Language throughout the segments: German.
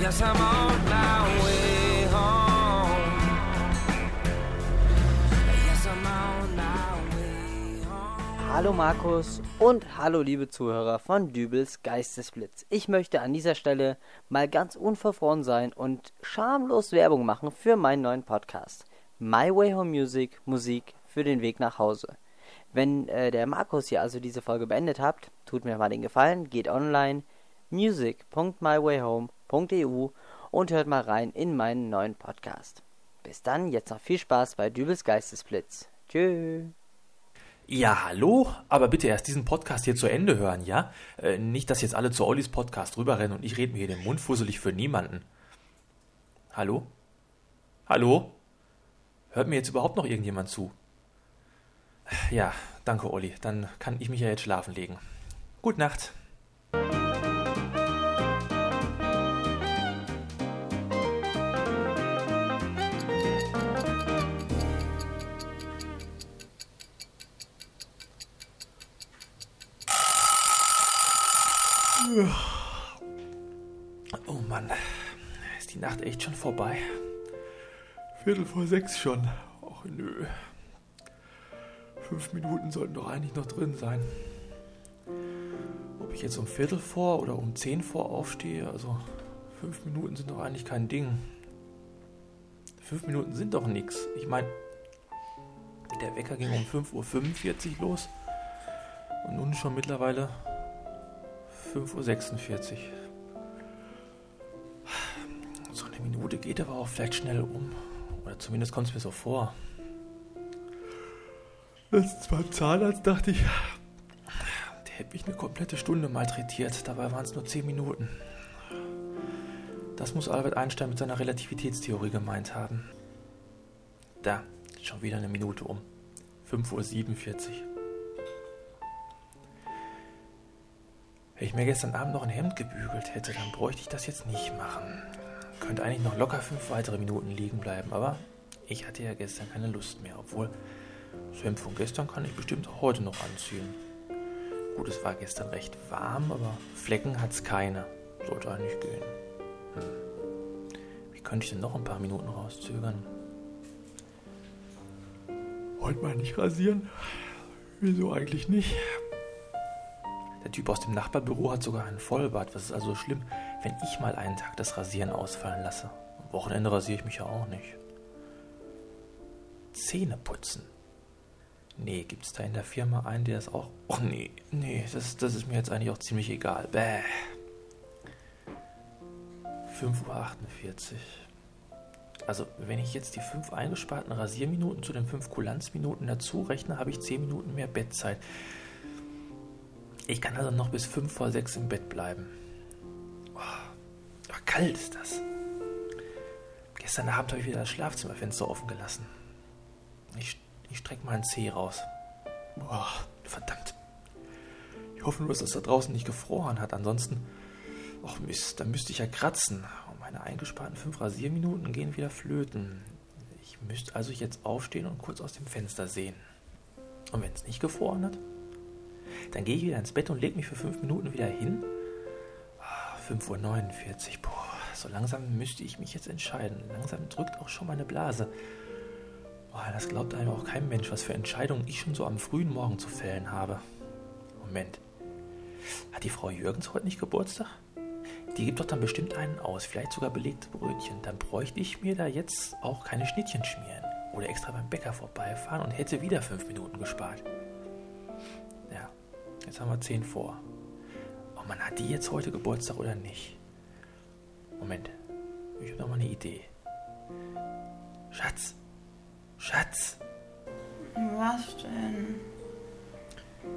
Yes, I'm on my way home. Yes, I'm on my way home. Hallo Markus und hallo liebe Zuhörer von Dübels Geistesblitz. Ich möchte an dieser Stelle mal ganz unverfroren sein und schamlos Werbung machen für meinen neuen Podcast. My Way Home Music, Musik für den Weg nach Hause. Wenn äh, der Markus hier also diese Folge beendet habt, tut mir mal den Gefallen, geht online music.mywayhome.eu und hört mal rein in meinen neuen Podcast. Bis dann, jetzt noch viel Spaß bei Dübels Geistesblitz. Tschüss. Ja, hallo, aber bitte erst diesen Podcast hier zu Ende hören, ja? Äh, nicht, dass jetzt alle zu Ollis Podcast rüberrennen und ich rede mir hier den Mund fusselig für niemanden. Hallo? Hallo? Hört mir jetzt überhaupt noch irgendjemand zu? Ja, danke, Olli. Dann kann ich mich ja jetzt schlafen legen. Gute Nacht. Oh Mann, ist die Nacht echt schon vorbei? Viertel vor sechs schon. Och nö. Fünf Minuten sollten doch eigentlich noch drin sein. Ob ich jetzt um Viertel vor oder um zehn vor aufstehe, also fünf Minuten sind doch eigentlich kein Ding. Fünf Minuten sind doch nix. Ich meine, der Wecker ging um 5.45 Uhr los und nun schon mittlerweile 5.46 Uhr. So eine Minute geht aber auch vielleicht schnell um. Oder zumindest kommt es mir so vor. Letztens beim Zahnarzt dachte ich, der hätte mich eine komplette Stunde malträtiert. Dabei waren es nur 10 Minuten. Das muss Albert Einstein mit seiner Relativitätstheorie gemeint haben. Da, schon wieder eine Minute um. 5.47 Uhr. Wenn ich mir gestern Abend noch ein Hemd gebügelt hätte, dann bräuchte ich das jetzt nicht machen. Könnte eigentlich noch locker fünf weitere Minuten liegen bleiben, aber ich hatte ja gestern keine Lust mehr, obwohl das Hemd von gestern kann ich bestimmt auch heute noch anziehen. Gut, es war gestern recht warm, aber Flecken hat's keine. Sollte eigentlich gehen. Hm. Wie könnte ich denn noch ein paar Minuten rauszögern? Wollt mal nicht rasieren? Wieso eigentlich nicht? Der Typ aus dem Nachbarbüro hat sogar einen Vollbart. Was ist also schlimm, wenn ich mal einen Tag das Rasieren ausfallen lasse? Am Wochenende rasiere ich mich ja auch nicht. Zähne putzen. Nee, gibt es da in der Firma einen, der das auch. Och nee, nee, das, das ist mir jetzt eigentlich auch ziemlich egal. Bäh. 5.48 Uhr. Also, wenn ich jetzt die 5 eingesparten Rasierminuten zu den 5 Kulanzminuten dazu rechne, habe ich 10 Minuten mehr Bettzeit. Ich kann also noch bis 5 vor 6 im Bett bleiben. Oh, aber kalt ist das. Gestern Abend habe ich wieder das Schlafzimmerfenster offen gelassen. Ich, ich strecke mal einen Zeh raus. Boah, verdammt. Ich hoffe nur, dass das da draußen nicht gefroren hat. Ansonsten, ach Mist, dann müsste ich ja kratzen. Und meine eingesparten 5 Rasierminuten gehen wieder flöten. Ich müsste also jetzt aufstehen und kurz aus dem Fenster sehen. Und wenn es nicht gefroren hat? Dann gehe ich wieder ins Bett und lege mich für fünf Minuten wieder hin. 5.49 Uhr. Boah, so langsam müsste ich mich jetzt entscheiden. Langsam drückt auch schon meine Blase. Boah, das glaubt einem auch kein Mensch, was für Entscheidungen ich schon so am frühen Morgen zu fällen habe. Moment. Hat die Frau Jürgens heute nicht Geburtstag? Die gibt doch dann bestimmt einen aus, vielleicht sogar belegte Brötchen. Dann bräuchte ich mir da jetzt auch keine Schnittchen schmieren. Oder extra beim Bäcker vorbeifahren und hätte wieder fünf Minuten gespart. Jetzt haben wir 10 vor. Oh man, hat die jetzt heute Geburtstag oder nicht? Moment, ich habe noch mal eine Idee. Schatz, Schatz, Was denn?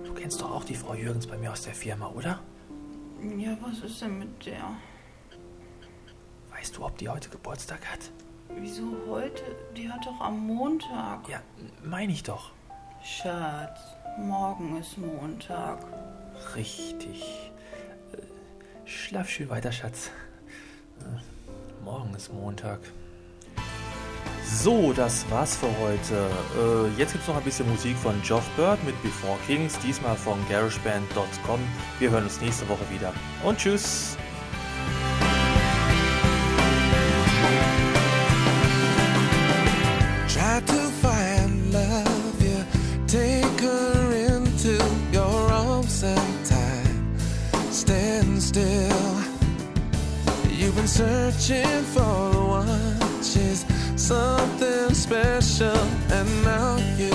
du kennst doch auch die Frau Jürgens bei mir aus der Firma, oder? Ja, was ist denn mit der? Weißt du, ob die heute Geburtstag hat? Wieso heute? Die hat doch am Montag. Ja, meine ich doch. Schatz, morgen ist Montag. Richtig. Äh, Schlaf schön weiter, Schatz. Äh, Morgen ist Montag. So, das war's für heute. Äh, jetzt gibt's noch ein bisschen Musik von Geoff Bird mit Before Kings, diesmal von GarageBand.com. Wir hören uns nächste Woche wieder. Und tschüss. searching for watches something special, and now you.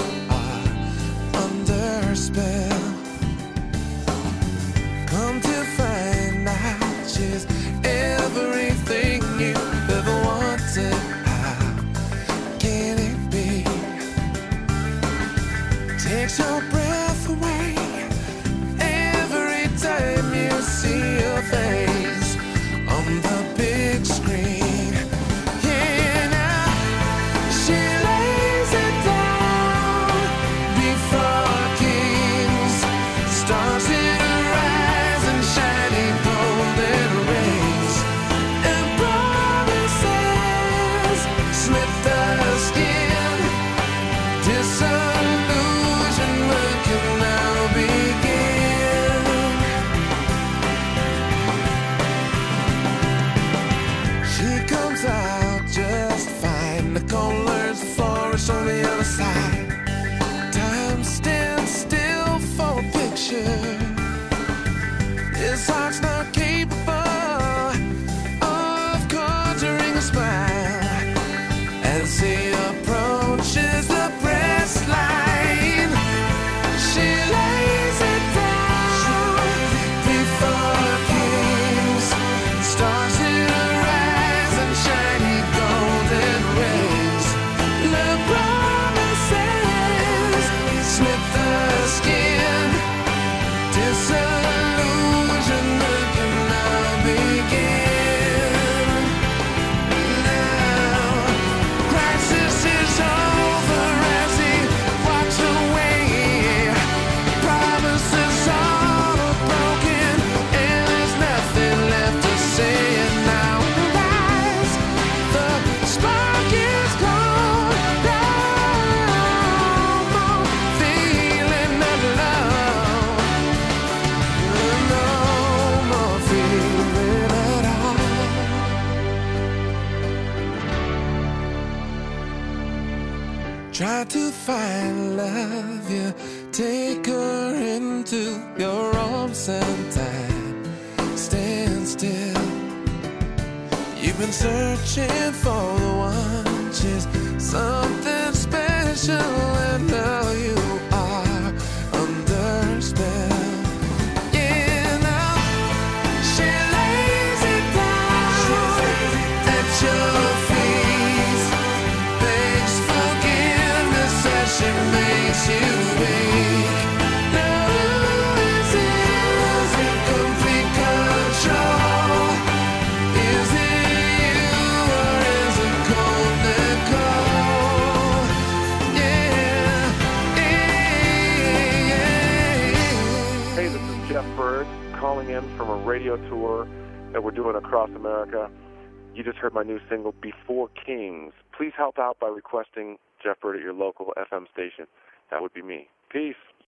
Try to find love, you take her into your arms and time stand still. You've been searching for the one, she's something special. calling in from a radio tour that we're doing across America. You just heard my new single, Before Kings. Please help out by requesting Jeff Bird at your local FM station. That would be me. Peace.